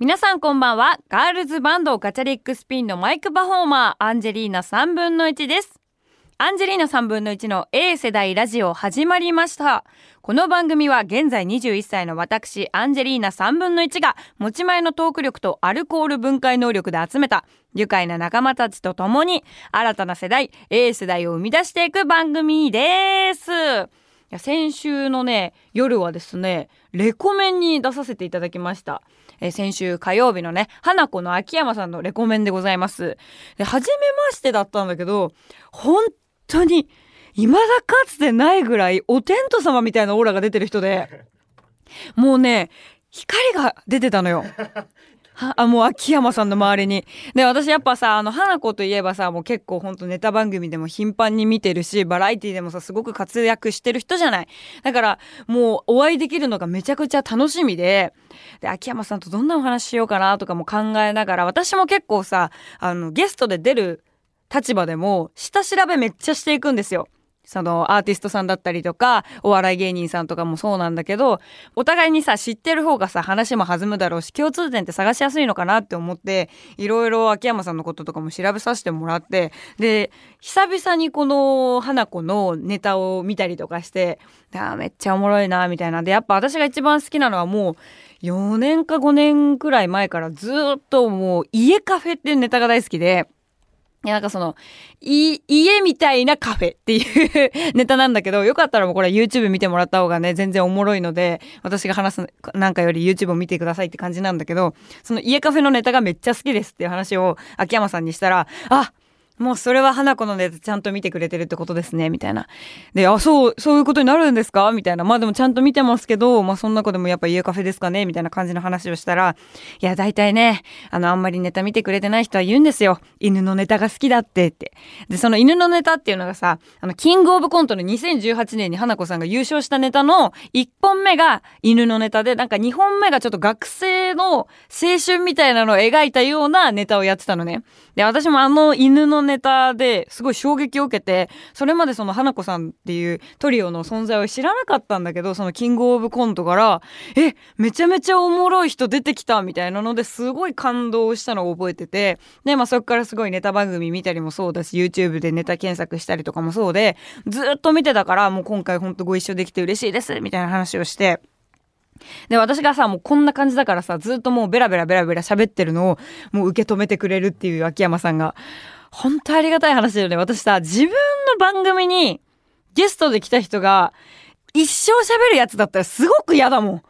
皆さんこんばんは。ガールズバンドガチャリックスピンのマイクパフォーマー、アンジェリーナ3分の1です。アンジェリーナ3分の1の A 世代ラジオ始まりました。この番組は現在21歳の私、アンジェリーナ3分の1が持ち前のトーク力とアルコール分解能力で集めた愉快な仲間たちと共に新たな世代、A 世代を生み出していく番組です。先週のね、夜はですね、レコメンに出させていただきました。えー先週火曜日のね、花子の秋山さんのレコメンでございます。で、初めましてだったんだけど、本当に、未だかつてないぐらい、お天道様みたいなオーラが出てる人で、もうね、光が出てたのよ。あもう秋山さんの周りに。で、私やっぱさ、あの、花子といえばさ、もう結構ほんとネタ番組でも頻繁に見てるし、バラエティでもさ、すごく活躍してる人じゃない。だから、もうお会いできるのがめちゃくちゃ楽しみで、で、秋山さんとどんなお話ししようかなとかも考えながら、私も結構さ、あの、ゲストで出る立場でも、下調べめっちゃしていくんですよ。そのアーティストさんだったりとか、お笑い芸人さんとかもそうなんだけど、お互いにさ、知ってる方がさ、話も弾むだろうし、共通点って探しやすいのかなって思って、いろいろ秋山さんのこととかも調べさせてもらって、で、久々にこの花子のネタを見たりとかして、あめっちゃおもろいな、みたいな。で、やっぱ私が一番好きなのはもう、4年か5年くらい前からずっともう、家カフェっていうネタが大好きで、いや、なんかその、い、家みたいなカフェっていうネタなんだけど、よかったらもうこれ YouTube 見てもらった方がね、全然おもろいので、私が話すなんかより YouTube を見てくださいって感じなんだけど、その家カフェのネタがめっちゃ好きですっていう話を秋山さんにしたら、あもうそれは花子のネタちゃんと見てくれてるってことですね、みたいな。で、あ、そう、そういうことになるんですか？みたいな。まあでもちゃんと見てますけど、まあそんな子でもやっぱ家カフェですかね？みたいな感じの話をしたら、いや、大体ね、あの、あんまりネタ見てくれてない人は言うんですよ。犬のネタが好きだってって。で、その犬のネタっていうのがさ、あの、キングオブコントの2018年に花子さんが優勝したネタの1本目が犬のネタで、なんか2本目がちょっと学生の青春みたいなのを描いたようなネタをやってたのね。で、私もあの犬のネタですごい衝撃を受けて、それまでその花子さんっていうトリオの存在を知らなかったんだけど、そのキングオブコントから、え、めちゃめちゃおもろい人出てきたみたいなのですごい感動したのを覚えてて、で、まあそこからすごいネタ番組見たりもそうだし、YouTube でネタ検索したりとかもそうで、ずっと見てたから、もう今回ほんとご一緒できて嬉しいです、みたいな話をして、で、私がさ、もうこんな感じだからさ、ずっともうベラベラベラベラ喋ってるのを、もう受け止めてくれるっていう秋山さんが、本当ありがたい話だよね。私さ、自分の番組にゲストで来た人が、一生喋るやつだったらすごく嫌だもん。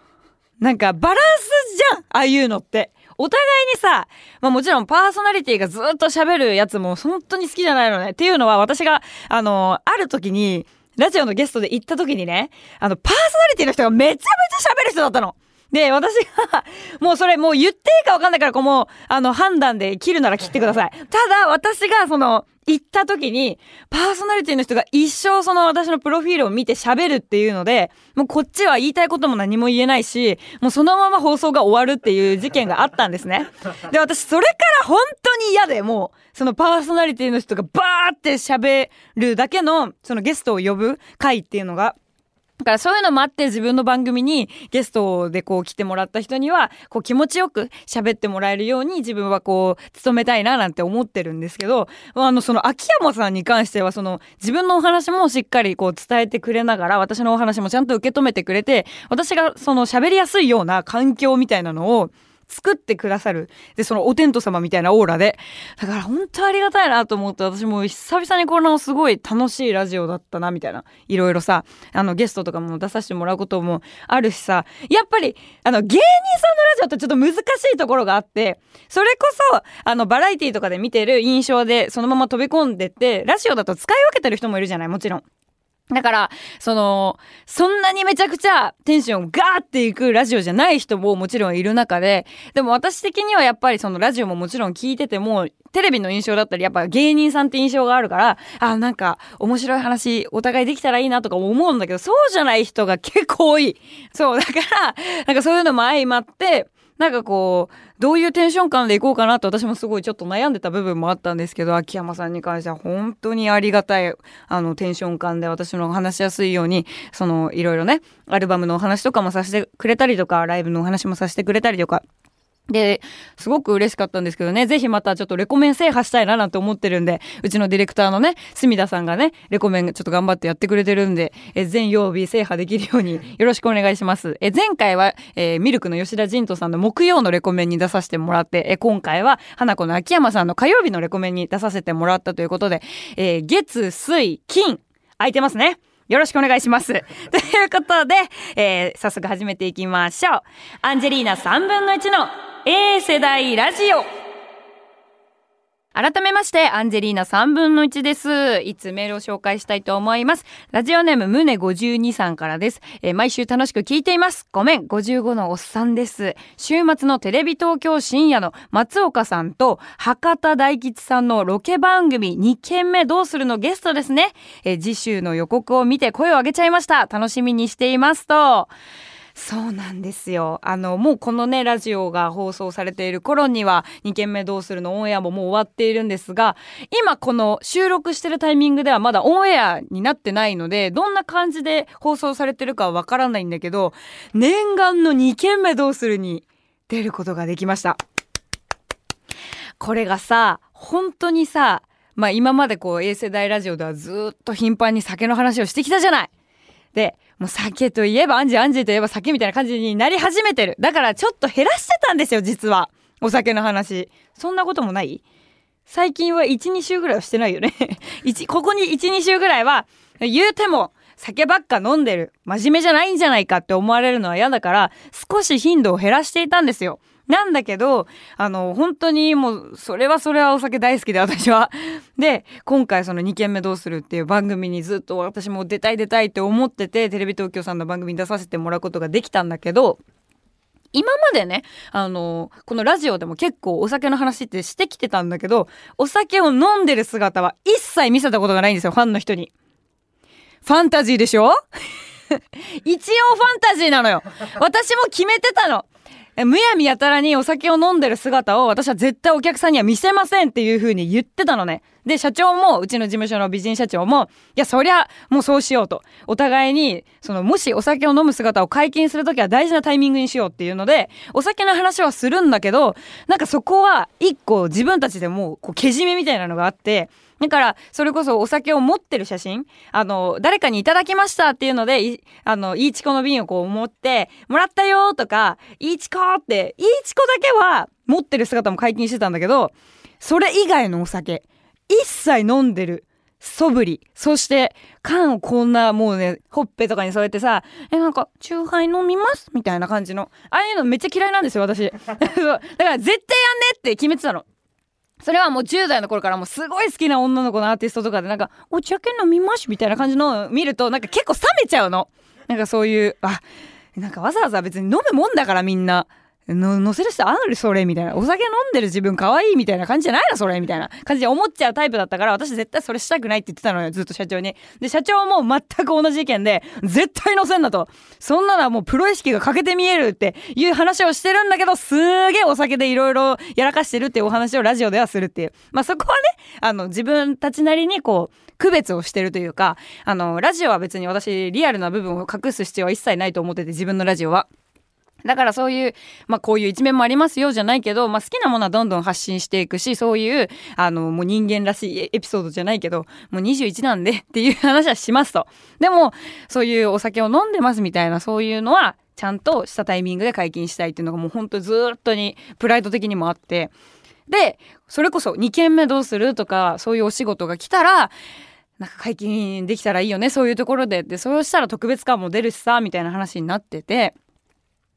なんかバランスじゃんああいうのって。お互いにさ、まあもちろんパーソナリティがずっと喋るやつも本当に好きじゃないのね。っていうのは私が、あの、ある時に、ラジオのゲストで行った時にね、あの、パーソナリティの人がめちゃめちゃ喋る人だったの。で、私が、もうそれもう言っていいか分かんないから、こうもう、あの、判断で切るなら切ってください。ただ、私がその、行った時に、パーソナリティの人が一生その私のプロフィールを見て喋るっていうので、もうこっちは言いたいことも何も言えないし、もうそのまま放送が終わるっていう事件があったんですね。で、私それから本当に嫌で、もう、そのパーソナリティの人がバーって喋るだけの、そのゲストを呼ぶ回っていうのが、だからそういうのもあって自分の番組にゲストでこう来てもらった人にはこう気持ちよく喋ってもらえるように自分はこう努めたいななんて思ってるんですけどあのその秋山さんに関してはその自分のお話もしっかりこう伝えてくれながら私のお話もちゃんと受け止めてくれて私がその喋りやすいような環境みたいなのを作ってくださる。で、そのお天道様みたいなオーラで。だから本当ありがたいなと思って、私も久々にこのすごい楽しいラジオだったな、みたいな。いろいろさ、あのゲストとかも出させてもらうこともあるしさ、やっぱり、あの芸人さんのラジオってちょっと難しいところがあって、それこそ、あのバラエティとかで見てる印象でそのまま飛び込んでって、ラジオだと使い分けてる人もいるじゃない、もちろん。だから、その、そんなにめちゃくちゃテンションガーっていくラジオじゃない人ももちろんいる中で、でも私的にはやっぱりそのラジオももちろん聞いてても、テレビの印象だったり、やっぱ芸人さんって印象があるから、あ、なんか面白い話お互いできたらいいなとか思うんだけど、そうじゃない人が結構多い。そう、だから、なんかそういうのも相まって、なんかこう、どういうテンション感でいこうかなと私もすごいちょっと悩んでた部分もあったんですけど、秋山さんに関しては本当にありがたい、あの、テンション感で私の話しやすいように、その、いろいろね、アルバムのお話とかもさせてくれたりとか、ライブのお話もさせてくれたりとか、で、すごく嬉しかったんですけどね、ぜひまたちょっとレコメン制覇したいななんて思ってるんで、うちのディレクターのね、隅田さんがね、レコメンちょっと頑張ってやってくれてるんで、え全曜日制覇できるようによろしくお願いします。え前回は、えー、ミルクの吉田仁人さんの木曜のレコメンに出させてもらって、え今回は花子の秋山さんの火曜日のレコメンに出させてもらったということで、えー、月、水、金、空いてますね。よろしくお願いします。ということで、えー、早速始めていきましょう。アンジェリーナ3分の1の A 世代ラジオ改めまして、アンジェリーナ3分の1です。いつメールを紹介したいと思います。ラジオネーム、ムネ52さんからです。えー、毎週楽しく聞いています。ごめん、55のおっさんです。週末のテレビ東京深夜の松岡さんと博多大吉さんのロケ番組2件目どうするのゲストですね。えー、次週の予告を見て声を上げちゃいました。楽しみにしていますと。そうなんですよ。あの、もうこのね、ラジオが放送されている頃には、2件目どうするのオンエアももう終わっているんですが、今この収録してるタイミングではまだオンエアになってないので、どんな感じで放送されてるかはわからないんだけど、念願の2件目どうするに出ることができました。これがさ、本当にさ、まあ今までこう、衛星大ラジオではずっと頻繁に酒の話をしてきたじゃないで、もう酒といえばアンジーアンジーといえば酒みたいな感じになり始めてる。だからちょっと減らしてたんですよ、実は。お酒の話。そんなこともない最近は1、2週ぐらいはしてないよね ここに1、2週ぐらいは、言うても、酒ばっか飲んでる。真面目じゃないんじゃないかって思われるのは嫌だから、少し頻度を減らしていたんですよ。なんだけど、あの、本当にもう、それはそれはお酒大好きで、私は。で、今回その2軒目どうするっていう番組にずっと私も出たい出たいって思ってて、テレビ東京さんの番組に出させてもらうことができたんだけど、今までね、あの、このラジオでも結構お酒の話ってしてきてたんだけど、お酒を飲んでる姿は一切見せたことがないんですよ、ファンの人に。ファンタジーでしょ？一応ファンタジーなのよ。私も決めてたの。むやみやたらにお酒を飲んでる姿を私は絶対お客さんには見せませんっていう風に言ってたのね。で、社長も、うちの事務所の美人社長も、いや、そりゃ、もうそうしようと。お互いに、その、もしお酒を飲む姿を解禁するときは大事なタイミングにしようっていうので、お酒の話はするんだけど、なんかそこは、一個自分たちでもう、こう、けじめみたいなのがあって、だから、それこそお酒を持ってる写真、あの、誰かにいただきましたっていうので、い、あの、いいちこの瓶をこう持って、もらったよとか、いいちこって、いいちこだけは持ってる姿も解禁してたんだけど、それ以外のお酒、一切飲んでる素振り。そして、缶をこんな、もうね、ほっぺとかに添えてさ、え、なんか、チューハイ飲みます？みたいな感じの。ああいうのめっちゃ嫌いなんですよ、私。だから絶対やんねって決めてたの。それはもう10代の頃からもうすごい好きな女の子のアーティストとかでなんか、お茶券飲みましみたいな感じの見るとなんか結構冷めちゃうの。なんかそういう、あ、なんかわざわざ別に飲むもんだからみんな。の、乗せる人あるそれみたいな。お酒飲んでる自分可愛いみたいな感じじゃないの？それみたいな感じで思っちゃうタイプだったから、私絶対それしたくないって言ってたのよ、ずっと社長に。で、社長も全く同じ意見で、絶対乗せんなと。そんなのはもうプロ意識が欠けて見えるっていう話をしてるんだけど、すげえお酒でいろいろやらかしてるっていうお話をラジオではするっていう。まあそこはね、あの、自分たちなりにこう、区別をしてるというか、あの、ラジオは別に私、リアルな部分を隠す必要は一切ないと思ってて、自分のラジオは。だからそういう、まあこういう一面もありますよじゃないけど、まあ好きなものはどんどん発信していくし、そういう、あの、もう人間らしいエピソードじゃないけど、もう21なんで っていう話はしますと。でも、そういうお酒を飲んでますみたいな、そういうのは、ちゃんとしたタイミングで解禁したいっていうのがもうほんとずっとにプライド的にもあって。で、それこそ2件目どうするとか、そういうお仕事が来たら、なんか解禁できたらいいよね、そういうところで。で、そうしたら特別感も出るしさ、みたいな話になってて。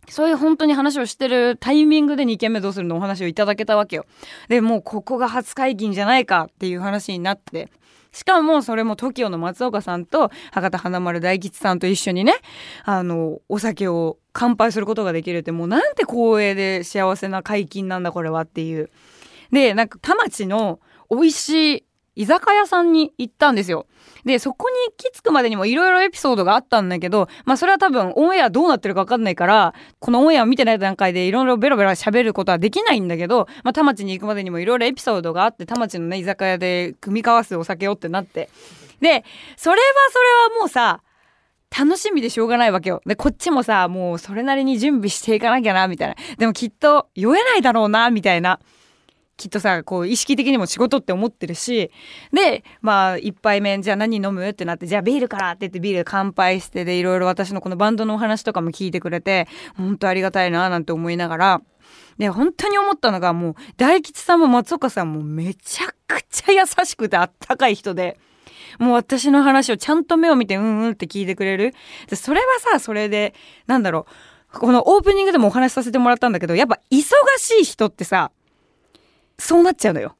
そういう本当に話をしてるタイミングで2件目どうするのお話をいただけたわけよ。で、もうここが初解禁じゃないかっていう話になって。しかもそれも TOKIO の松岡さんと博多華丸大吉さんと一緒にね、あの、お酒を乾杯することができるってもうなんて光栄で幸せな解禁なんだこれはっていう。で、なんか田町の美味しい居酒屋さんに行ったんですよ。で、そこに行き着くまでにもいろいろエピソードがあったんだけど、まあそれは多分オンエアどうなってるかわかんないから、このオンエアを見てない段階でいろいろベロベロ喋ることはできないんだけど、まあ田町に行くまでにもいろいろエピソードがあって、田町のね、居酒屋で組み交わすお酒をってなって。で、それはそれはもうさ、楽しみでしょうがないわけよ。で、こっちもさ、もうそれなりに準備していかなきゃな、みたいな。でもきっと酔えないだろうな、みたいな。きっとさ、こう意識的にも仕事って思ってるし、で、まあ、一杯目、じゃあ何飲む？ってなって、じゃあビールからって言ってビール乾杯して、で、いろいろ私のこのバンドのお話とかも聞いてくれて、本当ありがたいな、なんて思いながら、で、本当に思ったのがもう、大吉さんも松岡さんもめちゃくちゃ優しくてあったかい人で、もう私の話をちゃんと目を見てうんうんって聞いてくれる。でそれはさ、それで、なんだろう。このオープニングでもお話しさせてもらったんだけど、やっぱ忙しい人ってさ、そうなっちゃうのよ。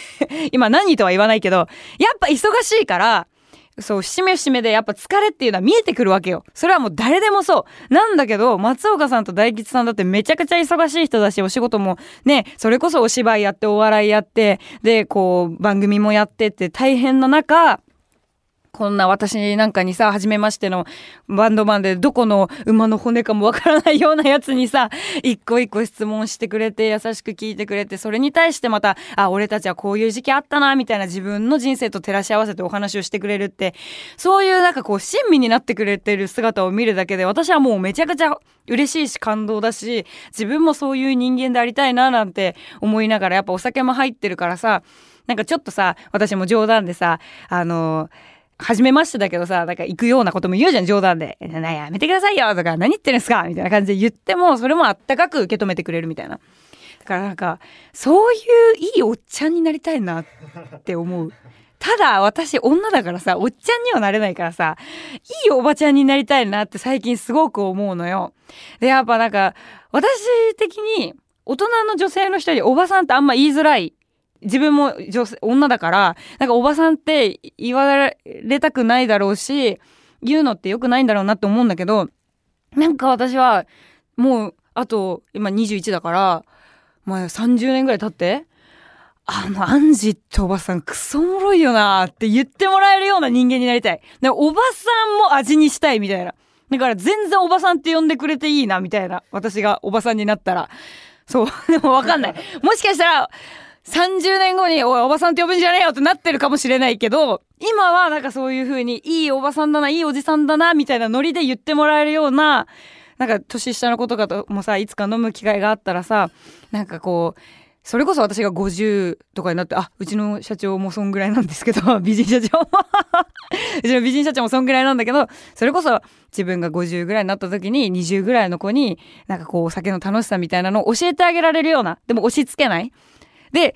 今何とは言わないけど、やっぱ忙しいから、そう、しめしめでやっぱ疲れっていうのは見えてくるわけよ。それはもう誰でもそう。なんだけど、松岡さんと大吉さんだってめちゃくちゃ忙しい人だし、お仕事もね、それこそお芝居やってお笑いやって、で、こう、番組もやってって大変な中、こんな私なんかにさ、初めましてのバンドマンでどこの馬の骨かもわからないようなやつにさ、一個一個質問してくれて、優しく聞いてくれて、それに対してまた、あ、俺たちはこういう時期あったな、みたいな自分の人生と照らし合わせてお話をしてくれるって、そういうなんかこう、親身になってくれてる姿を見るだけで、私はもうめちゃくちゃ嬉しいし感動だし、自分もそういう人間でありたいな、なんて思いながら、やっぱお酒も入ってるからさ、なんかちょっとさ、私も冗談でさ、あのー初めましてだけどさ、なんか行くようなことも言うじゃん、冗談で。な、やめてくださいよとか、何言ってるんですか？みたいな感じで言っても、それもあったかく受け止めてくれるみたいな。だからなんか、そういういいおっちゃんになりたいなって思う。ただ、私女だからさ、おっちゃんにはなれないからさ、いいおばちゃんになりたいなって最近すごく思うのよ。で、やっぱなんか、私的に、大人の女性の人におばさんってあんま言いづらい自分も女性、女だから、なんかおばさんって言われたくないだろうし、言うのって良くないんだろうなって思うんだけど、なんか私は、もう、あと、今21だから、まあ30年ぐらい経って、あの、アンジっておばさんクソおもろいよなって言ってもらえるような人間になりたい。で、おばさんも味にしたいみたいな。だから全然おばさんって呼んでくれていいなみたいな。私がおばさんになったら。そう。でもわかんない。もしかしたら、30年後に、おい、おばさんって呼ぶんじゃねえよってなってるかもしれないけど、今はなんかそういう風に、いいおばさんだな、いいおじさんだな、みたいなノリで言ってもらえるような、なんか年下の子とかともさ、いつか飲む機会があったらさ、なんかこう、それこそ私が50とかになって、あ、うちの社長もそんぐらいなんですけど、美人社長も うちの美人社長もそんぐらいなんだけど、それこそ自分が50ぐらいになった時に20ぐらいの子に、なんかこうお酒の楽しさみたいなのを教えてあげられるような、でも押し付けない。で、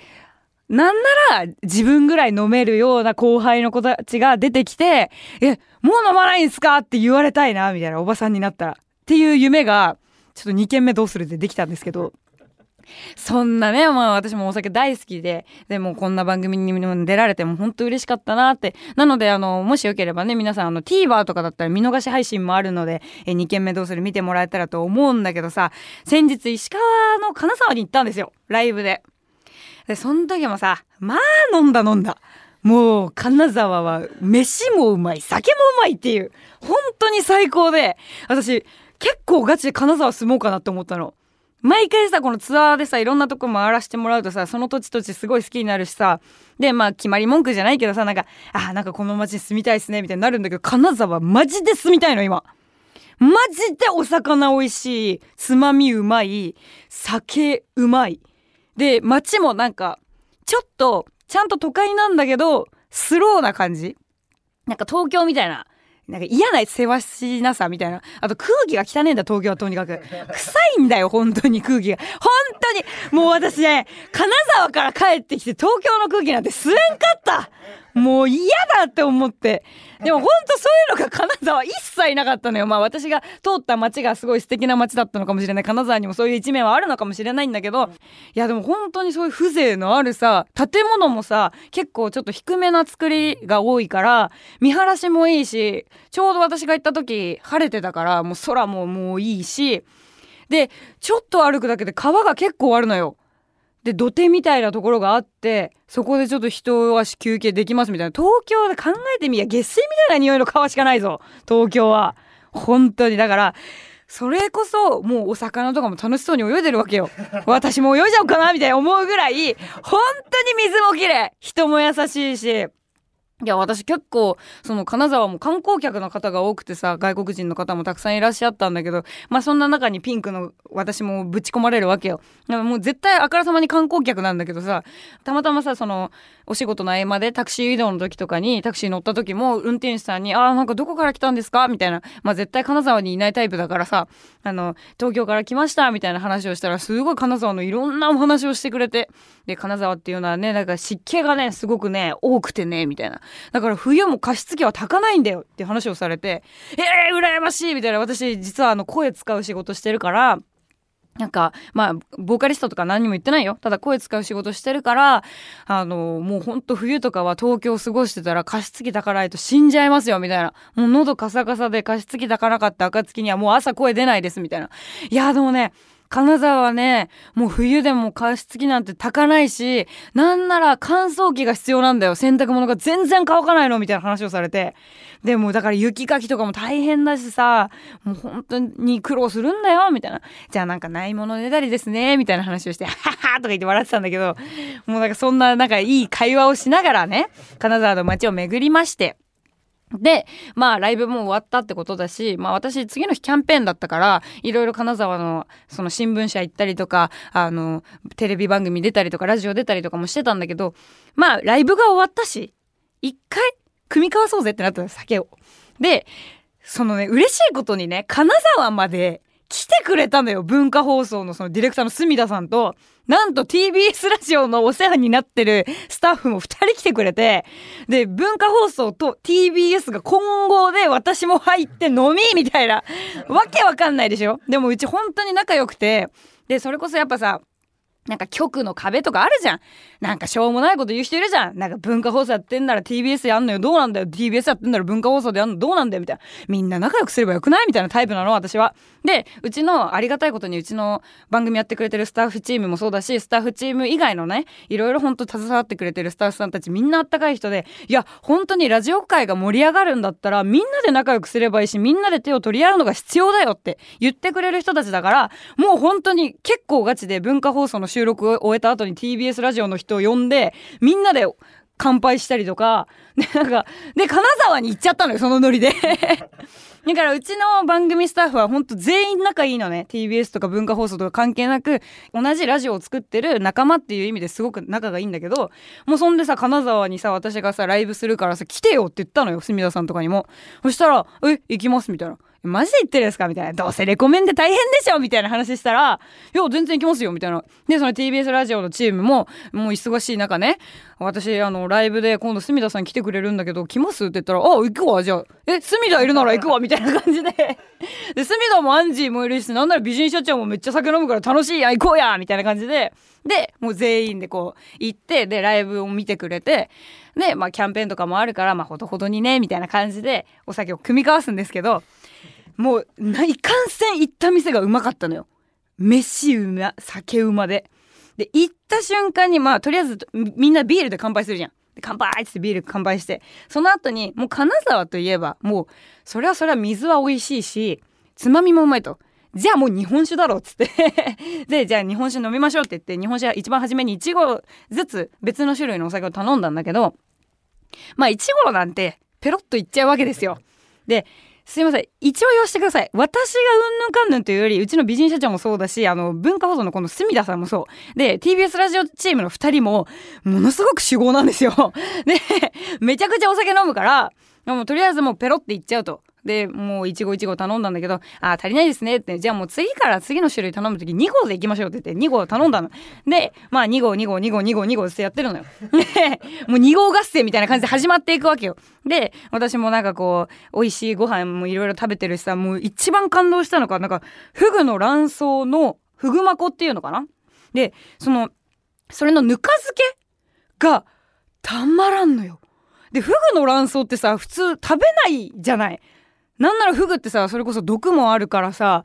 なんなら自分ぐらい飲めるような後輩の子たちが出てきて、え、もう飲まないんすか？って言われたいな、みたいなおばさんになったら。っていう夢が、ちょっと2軒目どうするってできたんですけど、そんなね、まあ私もお酒大好きで、でもこんな番組にも出られても本当嬉しかったなって。なので、あの、もしよければね、皆さん、あの、TVer とかだったら見逃し配信もあるので、え、2件目どうする見てもらえたらと思うんだけどさ、先日石川の金沢に行ったんですよ。ライブで。で、その時もさ、まあ飲んだ飲んだ。もう、金沢は飯もうまい、酒もうまいっていう、本当に最高で、私、結構ガチで金沢住もうかなって思ったの。毎回さ、このツアーでさ、いろんなとこ回らせてもらうとさ、その土地土地すごい好きになるしさ、で、まあ、決まり文句じゃないけどさ、なんか、あ、なんかこの街に住みたいっすね、みたいになるんだけど、金沢マジで住みたいの、今。マジでお魚美味しい、つまみうまい、酒うまい。で、街もなんか、ちょっと、ちゃんと都会なんだけど、スローな感じなんか東京みたいな。なんか嫌なせわしなさみたいな。あと空気が汚いんだ、東京はとにかく。臭いんだよ、本当に空気が。本当にもう私ね、金沢から帰ってきて東京の空気なんて吸えんかったもう嫌だって思って。でも本当そういうのが金沢一切なかったのよ。まあ私が通った街がすごい素敵な街だったのかもしれない。金沢にもそういう一面はあるのかもしれないんだけど、いやでも本当にそういう風情のあるさ、建物もさ、結構ちょっと低めな作りが多いから、見晴らしもいいし、ちょうど私が行った時晴れてたから、もう空ももういいし、で、ちょっと歩くだけで川が結構あるのよ。で土手みたいなところがあってそこでちょっと人足休憩できますみたいな。東京で考えてみや下水みたいな匂いの川しかないぞ。東京は。本当に。だからそれこそもうお魚とかも楽しそうに泳いでるわけよ。私も泳いじゃおうかなみたいな思うぐらい本当に水もきれい人も優しいし。いや、私結構、その金沢も観光客の方が多くてさ、外国人の方もたくさんいらっしゃったんだけど、まあそんな中にピンクの私もぶち込まれるわけよ。もう絶対あからさまに観光客なんだけどさ、たまたまさ、その、お仕事の合間でタクシー移動の時とかに、タクシー乗った時も運転手さんに、ああ、なんかどこから来たんですか？みたいな。まあ絶対金沢にいないタイプだからさ、あの、東京から来ましたみたいな話をしたら、すごい金沢のいろんなお話をしてくれて、で、金沢っていうのはね、なんか湿気がね、すごくね、多くてね、みたいな。だから冬も加湿器は炊かないんだよって話をされて、えー、羨ましいみたいな。私、実はあの、声使う仕事してるから、なんか、まあ、ボーカリストとか何にも言ってないよ。ただ声使う仕事してるから、あの、もうほんと冬とかは東京過ごしてたら加湿器炊かないと死んじゃいますよ、みたいな。もう喉カサカサで加湿器炊かなかった暁にはもう朝声出ないです、みたいな。いや、でもね、金沢はね、もう冬でも加湿器なんて炊かないし、なんなら乾燥機が必要なんだよ。洗濯物が全然乾かないのみたいな話をされて。でもだから雪かきとかも大変だしさ、もう本当に苦労するんだよ、みたいな。じゃあなんかないものねだりですね、みたいな話をして、ははとか言って笑ってたんだけど、もうなんかそんななんかいい会話をしながらね、金沢の街を巡りまして、で、まあライブも終わったってことだし、まあ私次の日キャンペーンだったから、いろいろ金沢のその新聞社行ったりとか、あの、テレビ番組出たりとか、ラジオ出たりとかもしてたんだけど、まあライブが終わったし、一回組み交わそうぜってなったんです酒を。で、そのね、嬉しいことにね、金沢まで来てくれたのよ。文化放送のそのディレクターの隅田さんと、なんと TBS ラジオのお世話になってるスタッフも2人来てくれて、で、文化放送と TBS が混合で私も入って飲みみたいな、わけわかんないでしょ？でもうち本当に仲良くて、で、それこそやっぱさ、なんか局の壁とかあるじゃん。なんかしょうもないこと言う人いるじゃん。なんか文化放送やってんなら TBS やんのよ。どうなんだよ。TBS やってんなら文化放送でやんのどうなんだよ。みたいな。みんな仲良くすればよくないみたいなタイプなの、私は。で、うちのありがたいことにうちの番組やってくれてるスタッフチームもそうだし、スタッフチーム以外のね、いろいろ本当携わってくれてるスタッフさんたちみんなあったかい人で、いや、本当にラジオ界が盛り上がるんだったら、みんなで仲良くすればいいし、みんなで手を取り合うのが必要だよって言ってくれる人たちだから、もう本当に結構ガチで文化放送の収収録を終えた後に TBS ラジオの人を呼んで、みんなで乾杯したりとか、で、なんか、で、金沢に行っちゃったのよ、そのノリで。だからうちの番組スタッフはほんと全員仲いいのね。TBS とか文化放送とか関係なく、同じラジオを作ってる仲間っていう意味ですごく仲がいいんだけど、もうそんでさ、金沢にさ、私がさ、ライブするからさ、来てよって言ったのよ、隅田さんとかにも。そしたら、え、行きますみたいな。マジで言ってるんですか？みたいな。どうせレコメンで大変でしょ？みたいな話したら、いや、全然行きますよみたいな。で、その TBS ラジオのチームも、もう忙しい中ね、私、あの、ライブで今度、隅田さん来てくれるんだけど、来ます？って言ったら、あ、行くわ、じゃあ。え、隅田いるなら行くわみたいな感じで。で、隅田もアンジーもいるし、なんなら美人社長もめっちゃ酒飲むから楽しいや、行こうやみたいな感じで。で、もう全員でこう、行って、で、ライブを見てくれて、で、まあ、キャンペーンとかもあるから、まあ、ほどほどにね、みたいな感じで、お酒を組み交わすんですけど、もう、いかんせん行った店がうまかったのよ。飯うま、酒うまで。で、行った瞬間に、まあ、とりあえず、みんなビールで乾杯するじゃん。乾杯ってビール乾杯して、その後に、もう金沢といえば、もう、それはそれは水は美味しいし、つまみもうまいと。じゃあもう日本酒だろっつって で、じゃあ日本酒飲みましょうって言って、日本酒は一番初めに1合ずつ別の種類のお酒を頼んだんだけど、まあ1合なんてペロッといっちゃうわけですよ。で、すいません。一応言わせてください。私がうんぬんかんぬんというより、うちの美人社長もそうだし、あの、文化放送のこの隅田さんもそう。で、TBS ラジオチームの2人も、ものすごく主語なんですよ。で、めちゃくちゃお酒飲むから、もうとりあえずもうペロっていっちゃうと。で、もういちごいちご頼んだんだけど、あ、足りないですねって、じゃあもう次から次の種類頼むとき2号でいきましょうって言って2号頼んだの。で、まあ2号2号2号2号2号ってやってるのよ。で、もう2号合戦みたいな感じで始まっていくわけよ。で、私もなんかこう、美味しいご飯もいろいろ食べてるしさ、もう一番感動したのが、なんか、フグの卵巣のフグマコっていうのかな？で、その、それのぬか漬けがたまらんのよ。で、フグの卵巣ってさ、普通食べないじゃないなんならフグってさそれこそ毒もあるからさ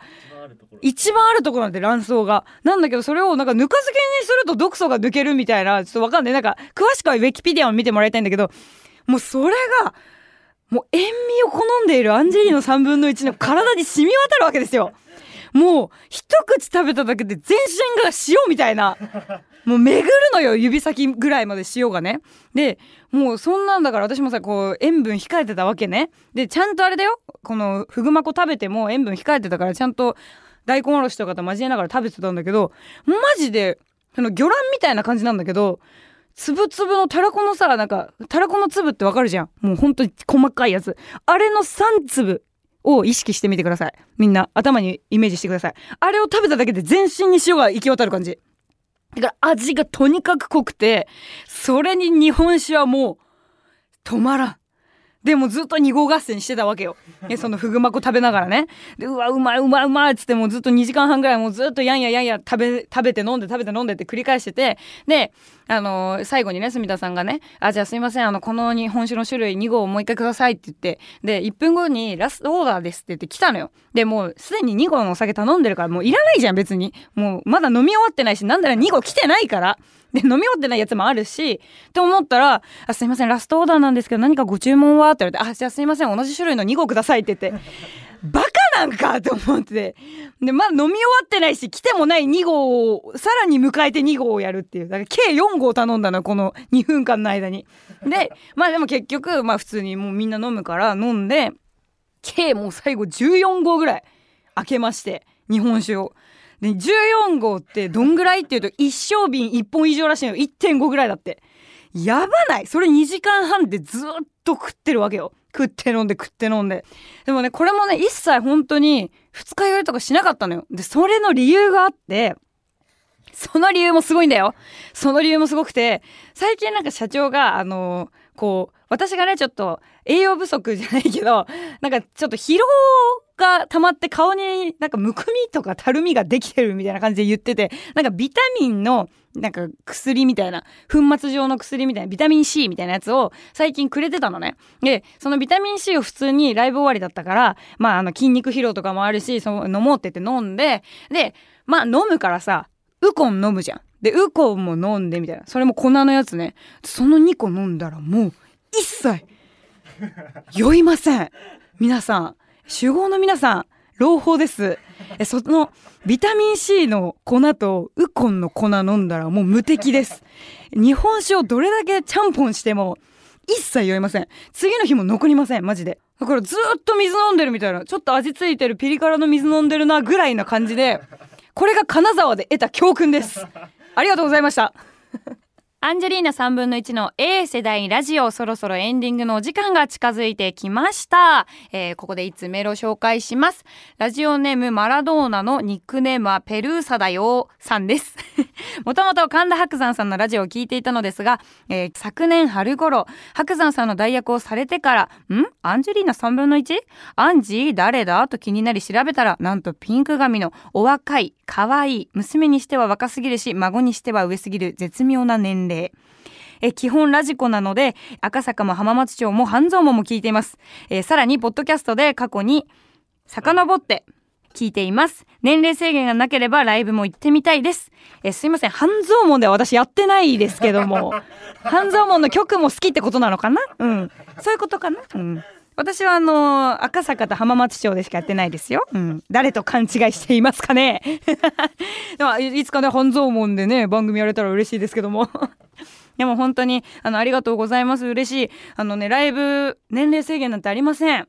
一番あるとこなんて卵巣が。なんだけどそれをなんかぬか漬けにすると毒素が抜けるみたいなちょっとわかんない。なんか詳しくはウィキペディアを見てもらいたいんだけどもうそれがもう塩味を好んでいるアンジェリーの3分の1の体に染み渡るわけですよ。もう一口食べただけで全身が塩みたいな。もう巡るのよ指先ぐらいまで塩がね。でもうそんなんだから私もさこう塩分控えてたわけね。でちゃんとあれだよ。このふぐまこ食べても塩分控えてたからちゃんと大根おろしとかと交えながら食べてたんだけどマジでその魚卵みたいな感じなんだけどつぶつぶのたらこのさなんかたらこの粒ってわかるじゃん。もうほんとに細かいやつ。あれの3粒を意識してみてください。みんな頭にイメージしてください。あれを食べただけで全身に塩が行き渡る感じ。だから味がとにかく濃くてそれに日本酒はもう止まらん。でもずっと2号合戦してたわけよ。で そのふぐまこ食べながらね。で、うわ、うまい、うまい、うまいっつってもうずっと2時間半ぐらいもうずっとやんややんや食べ、食べて飲んで食べて飲んでって繰り返してて、で、あのー最後にね、住田さんがね、あ、じゃあすいません、あの、この日本酒の種類2号をもう一回くださいって言って、で、1分後にラストオーダーですって言って来たのよ。で、もうすでに2号のお酒頼んでるからもういらないじゃん、別に。もうまだ飲み終わってないし、なんなら2号来てないから。で、飲み終わってないやつもあるし、って思ったら、あ、すいません、ラストオーダーなんですけど、何かご注文は？って言われて、あ、じゃあすいません、同じ種類の2号くださいって言って、バカなんか？と思って。で、まだ飲み終わってないし、来てもない2号を、さらに迎えて2号をやるっていう。だから計4号頼んだの、この2分間の間に。で、まあでも結局、まあ普通にもうみんな飲むから飲んで、計もう最後14号ぐらい開けまして、日本酒を。で、14号ってどんぐらいっていうと、一升瓶1本以上らしいのよ。1.5ぐらいだって。やばないそれ2時間半でずっと食ってるわけよ。食って飲んで食って飲んで。でもね、これもね、一切本当に二日酔いとかしなかったのよ。で、それの理由があって、その理由もすごいんだよ。その理由もすごくて、最近なんか社長が、あのこう、私がね、ちょっと栄養不足じゃないけど、なんかちょっと疲労が溜まって顔になんかむくみとかたるみができてるみたいな感じで言ってて、なんかビタミンのなんか薬みたいな、粉末状の薬みたいな、ビタミン C みたいなやつを最近くれてたのね。で、そのビタミン C を普通にライブ終わりだったから、まああの筋肉疲労とかもあるし、その飲もうって言って飲んで、で、まあ飲むからさ、ウコン飲むじゃん。で、ウコンも飲んでみたいな。それも粉のやつね。その2個飲んだらもう一切酔いません。皆さん、酒豪の皆さん、朗報です。えそのビタミン C の粉とウコンの粉飲んだらもう無敵です。日本酒をどれだけちゃんぽんしても一切酔いません。次の日も残りません、マジで。だからずっと水飲んでるみたいな、ちょっと味ついてるピリ辛の水飲んでるなぐらいな感じで、これが金沢で得た教訓です。ありがとうございました。アンジェリーナ3分の1の A 世代ラジオそろそろエンディングのお時間が近づいてきました、えーここでいつメールを紹介します。ラジオネームマラドーナのニックネームはペルーサだよさんです。もともと神田伯山さんのラジオを聞いていたのですが、えー昨年春頃伯山さんの代役をされてからん？アンジェリーナ3分の 1? アンジー誰だ？と気になり調べたらなんとピンク髪のお若い可愛い娘にしては若すぎるし孫にしては上すぎる絶妙な年齢。え基本ラジコなので赤坂も浜松町も半蔵門も聞いています、えさらにポッドキャストで過去に遡って聞いています。年齢制限がなければライブも行ってみたいです。えすいません。半蔵門では私やってないですけども。半蔵門の曲も好きってことなのかな？うん。そういうことかな？うん。私はあの赤坂と浜松町でしかやってないですよ。うん。誰と勘違いしていますかね でもいいつかね、半蔵門でね、番組やれたら嬉しいですけども。でも本当に、あの、ありがとうございます。嬉しい。あのね、ライブ、年齢制限なんてありません。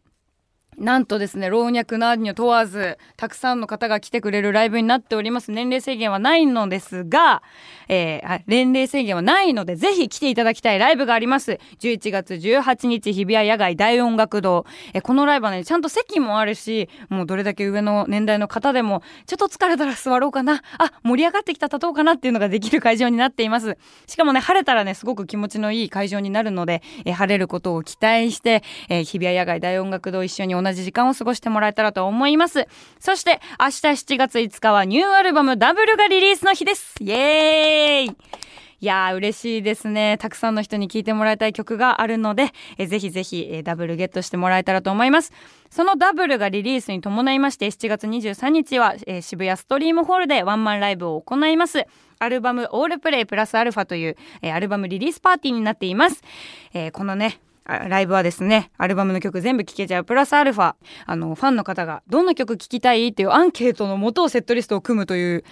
なんとですね、老若男女問わず、たくさんの方が来てくれるライブになっております。年齢制限はないのですが、えー年齢制限はないので、ぜひ来ていただきたいライブがあります。11月18日、日比谷野外大音楽堂。えーこのライブはね、ちゃんと席もあるし、もうどれだけ上の年代の方でも、ちょっと疲れたら座ろうかな。あ、盛り上がってきた立とうかなっていうのができる会場になっています。しかもね、晴れたらね、すごく気持ちのいい会場になるので、えー晴れることを期待して、え日比谷野外大音楽堂一緒にお同じ時間を過ごしてもらえたらと思います。そして、明日7月5日はニューアルバムダブルがリリースの日です。イエーイいやー嬉しいですね。たくさんの人に聴いてもらいたい曲があるので、えぜひぜひ、えダブルゲットしてもらえたらと思います。そのダブルがリリースに伴いまして、7月23日は、えー渋谷ストリームホールでワンマンライブを行います。アルバムオールプレイプラスアルファという、えーアルバムリリースパーティーになっています。えーこのね、ライブはですね、アルバムの曲全部聴けちゃうプラスアルファ、あの、ファンの方がどんな曲聴きたいっていうアンケートの元をセットリストを組むという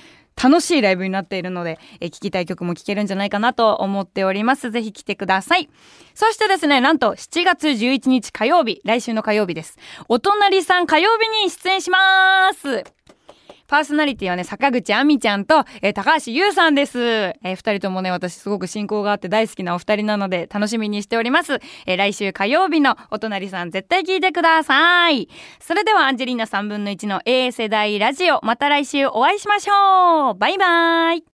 楽しいライブになっているので、聴きたい曲も聴けるんじゃないかなと思っております。ぜひ来てください。そしてですね、なんと7月11日火曜日、来週の火曜日です。お隣さん火曜日に出演しますパーソナリティはね、坂口亜美ちゃんと、えー、高橋優さんです。えー、二人ともね、私すごく親交があって大好きなお二人なので楽しみにしております。えー、来週火曜日のお隣さん絶対聞いてください。それではアンジェリーナ3分の1の A 世代ラジオ、また来週お会いしましょうバイバーイ